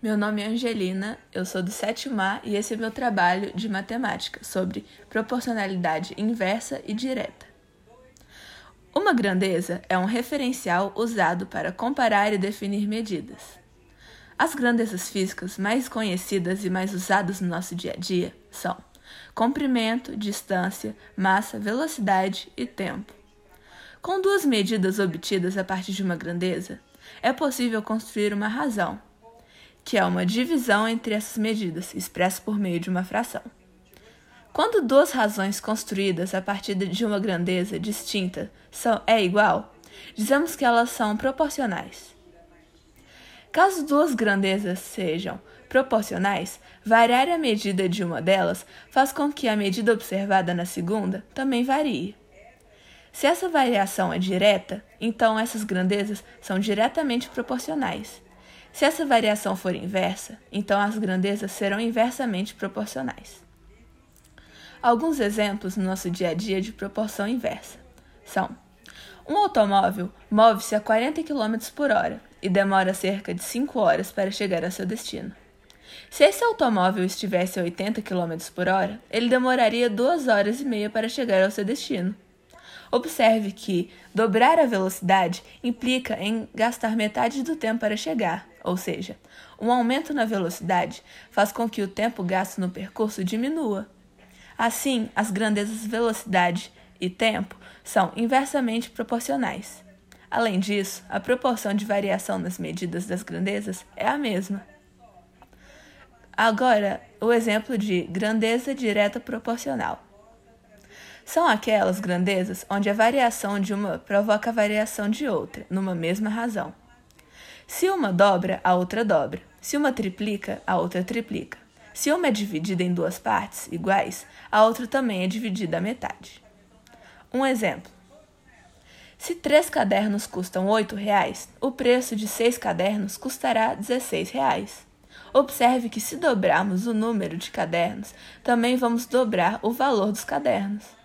Meu nome é Angelina, eu sou do sétimo A e esse é meu trabalho de matemática sobre proporcionalidade inversa e direta. Uma grandeza é um referencial usado para comparar e definir medidas. As grandezas físicas mais conhecidas e mais usadas no nosso dia a dia são comprimento, distância, massa, velocidade e tempo. Com duas medidas obtidas a partir de uma grandeza, é possível construir uma razão que é uma divisão entre essas medidas, expressa por meio de uma fração. Quando duas razões construídas a partir de uma grandeza distinta são, é igual, dizemos que elas são proporcionais. Caso duas grandezas sejam proporcionais, variar a medida de uma delas faz com que a medida observada na segunda também varie. Se essa variação é direta, então essas grandezas são diretamente proporcionais. Se essa variação for inversa, então as grandezas serão inversamente proporcionais. Alguns exemplos no nosso dia a dia de proporção inversa são: um automóvel move-se a 40 km por hora e demora cerca de 5 horas para chegar ao seu destino. Se esse automóvel estivesse a 80 km por hora, ele demoraria 2 horas e meia para chegar ao seu destino. Observe que dobrar a velocidade implica em gastar metade do tempo para chegar, ou seja, um aumento na velocidade faz com que o tempo gasto no percurso diminua. Assim, as grandezas velocidade e tempo são inversamente proporcionais. Além disso, a proporção de variação nas medidas das grandezas é a mesma. Agora, o exemplo de grandeza direta proporcional. São aquelas grandezas onde a variação de uma provoca a variação de outra, numa mesma razão. Se uma dobra, a outra dobra. Se uma triplica, a outra triplica. Se uma é dividida em duas partes iguais, a outra também é dividida à metade. Um exemplo. Se três cadernos custam R$ reais, o preço de seis cadernos custará 16 reais. Observe que se dobrarmos o número de cadernos, também vamos dobrar o valor dos cadernos.